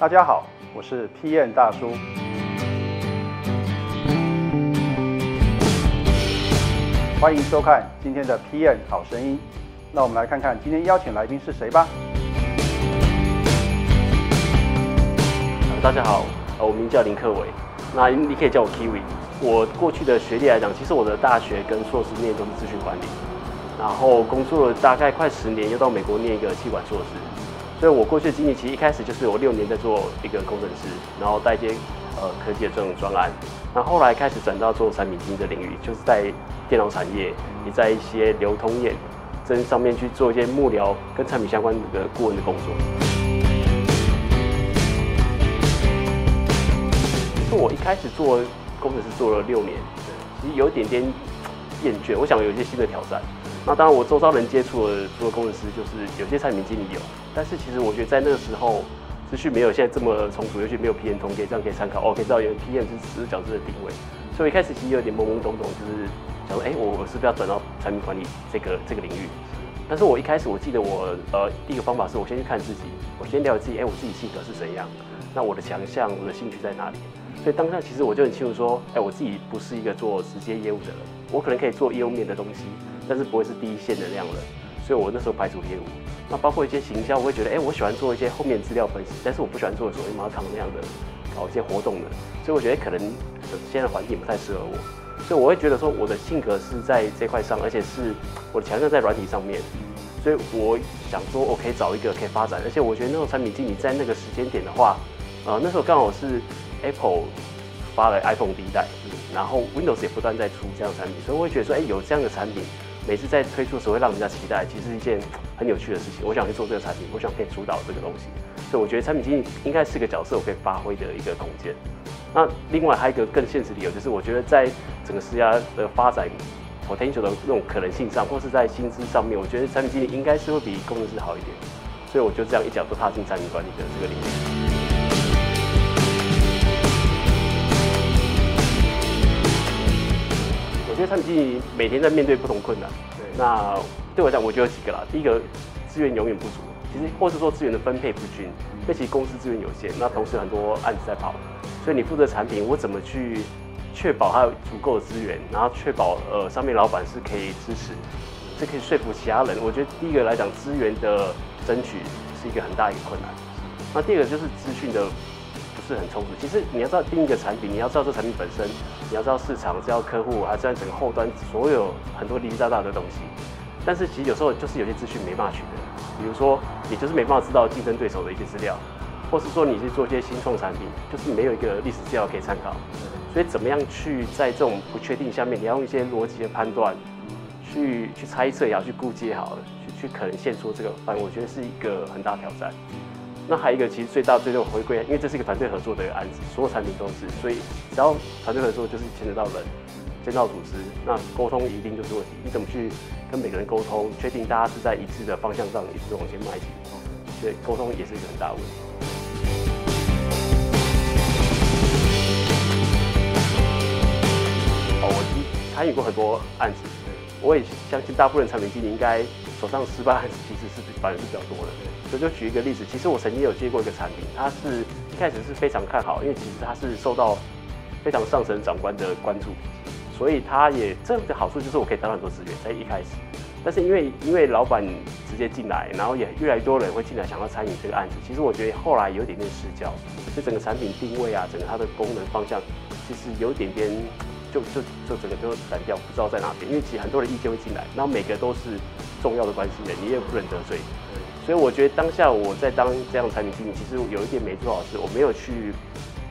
大家好，我是 PM 大叔。欢迎收看今天的 PM 好声音。那我们来看看今天邀请来宾是谁吧。大家好，我名叫林克伟，那你可以叫我 Kiwi。我过去的学历来讲，其实我的大学跟硕士念都是资讯管理，然后工作了大概快十年，又到美国念一个气管硕士。所以我过去的经历其实一开始就是我六年在做一个工程师，然后带一些呃科技的这种专案，那后来开始转到做产品经理的领域，就是在电脑产业，也在一些流通业这上面去做一些幕僚跟产品相关的顾问的工作。其实我一开始做工程师做了六年，其实有一点点厌倦，我想有一些新的挑战。那当然，我周遭人接触的除了工程师，就是有些产品经理有，但是其实我觉得在那个时候资讯没有现在这么充足，尤其没有 PM 通，可以这样可以参考。哦，可以知道有 PM 是十角色的定位，所以一开始其实有点懵懵懂懂，就是想说，哎，我我是不是要转到产品管理这个这个领域？但是我一开始我记得我呃第一个方法是我先去看自己，我先了解自己，哎，我自己性格是怎样，那我的强项、我的兴趣在哪里？所以当下其实我就很清楚说，哎，我自己不是一个做直接业务的人，我可能可以做业务面的东西。但是不会是第一线的那样人，所以我那时候排除业务。那包括一些行销，我会觉得，哎，我喜欢做一些后面资料分析，但是我不喜欢做所谓马场那样的搞一些活动的。所以我觉得可能现在环境不太适合我。所以我会觉得说，我的性格是在这块上，而且是我的强项在软体上面。所以我想说，我可以找一个可以发展，而且我觉得那种产品经理在那个时间点的话，呃，那时候刚好是 Apple 发了 iPhone 第一代，然后 Windows 也不断在出这样的产品，所以我会觉得说，哎，有这样的产品。每次在推出的时候会让人家期待，其实是一件很有趣的事情。我想去做这个产品，我想可以主导这个东西，所以我觉得产品经理应该是个角色，我可以发挥的一个空间。那另外还有一个更现实理由，就是我觉得在整个施压的发展 potential 的那种可能性上，或是在薪资上面，我觉得产品经理应该是会比工程师好一点。所以我就这样一脚都踏进产品管理的这个领域。我觉得产品经理每天在面对不同困难。那对我讲，我觉得有几个啦。第一个，资源永远不足，其实或是说资源的分配不均。因为其实公司资源有限，那同时很多案子在跑，所以你负责产品，我怎么去确保它有足够的资源，然后确保呃上面老板是可以支持，这可以说服其他人。我觉得第一个来讲，资源的争取是一个很大一个困难。那第二个就是资讯的。是很充足。其实你要知道定一个产品，你要知道这产品本身，你要知道市场，知道客户，还知道整个后端所有很多零零杂杂的东西。但是其实有时候就是有些资讯没办法取得，比如说你就是没办法知道竞争对手的一些资料，或是说你去做一些新创产品，就是没有一个历史资料可以参考。所以怎么样去在这种不确定下面，你要用一些逻辑的判断，去去猜测也要去估计也好，去去可能现出这个反正我觉得是一个很大挑战。那还有一个，其实最大最终回归，因为这是一个团队合作的一个案子，所有产品都是，所以只要团队合作，就是牵扯到人，牵到组织，那沟通一定就是问题。你怎么去跟每个人沟通，确定大家是在一致的方向上，一直往前迈进？所以沟通也是一个很大的问题。哦，我参与过很多案子，我也相信大部分产品经理应该手上失败案子其实是反而是比较多的。所以就举一个例子，其实我曾经有接过一个产品，它是一开始是非常看好，因为其实它是受到非常上层长官的关注，所以它也这个好处就是我可以得到很多资源在一开始。但是因为因为老板直接进来，然后也越来越多人会进来想要参与这个案子，其实我觉得后来有点点失焦，就整个产品定位啊，整个它的功能方向，其实有点点就就就整个就散掉，不知道在哪边。因为其实很多人意见会进来，然后每个都是重要的关系人，你也不能得罪。所以我觉得当下我在当这样的产品经理，其实有一点没做好是，我没有去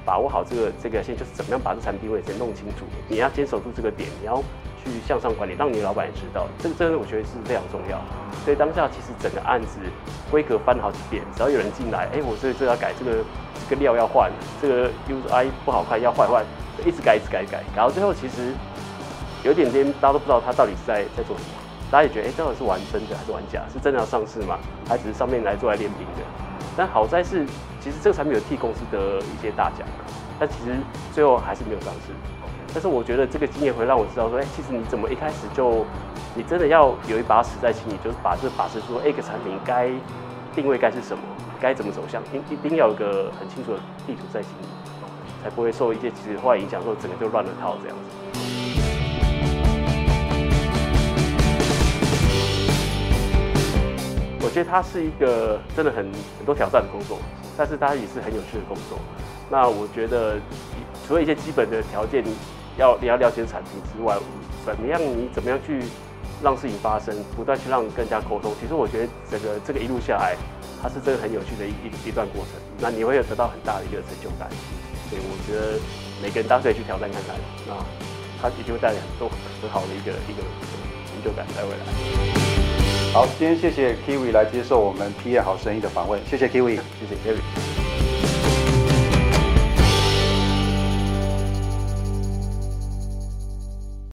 把握好这个这个线，就是怎么样把这产品定位先弄清楚。你要坚守住这个点，你要去向上管理，让你老板也知道，这个真的我觉得是非常重要。所以当下其实整个案子规格翻了好几遍，只要有人进来，哎，我这这要改，这个这个料要换，这个 UI 不好看要换换，一直改一直改改，改到最后其实有点点大家都不知道他到底是在在做什么。大家也觉得，哎，到底是玩真的还是玩假？是真的要上市吗？还只是上面来做来练兵的？但好在是，其实这个产品有替公司得一些大奖，但其实最后还是没有上市。但是我觉得这个经验会让我知道说，哎，其实你怎么一开始就，你真的要有一把尺在心里，就是把这把尺说，哎，个产品该定位该是什么，该怎么走向，一一定要有个很清楚的地图在心里，不会受一些其实坏影响，说整个就乱了套这样子。我觉得它是一个真的很很多挑战的工作，但是它也是很有趣的工作。那我觉得除了一些基本的条件，要你要了解产品之外，怎么样你怎么样去让事情发生，不断去让更加沟通。其实我觉得整个这个一路下来，它是真的很有趣的一一一段过程。那你会有得到很大的一个成就感。所以我觉得每个人都可以去挑战看看，那它一定会带来很多很好的一个一个成就感在未来。好，今天谢谢 Kiwi 来接受我们 PM 好声音的访问，谢谢 Kiwi，谢谢 Kiwi。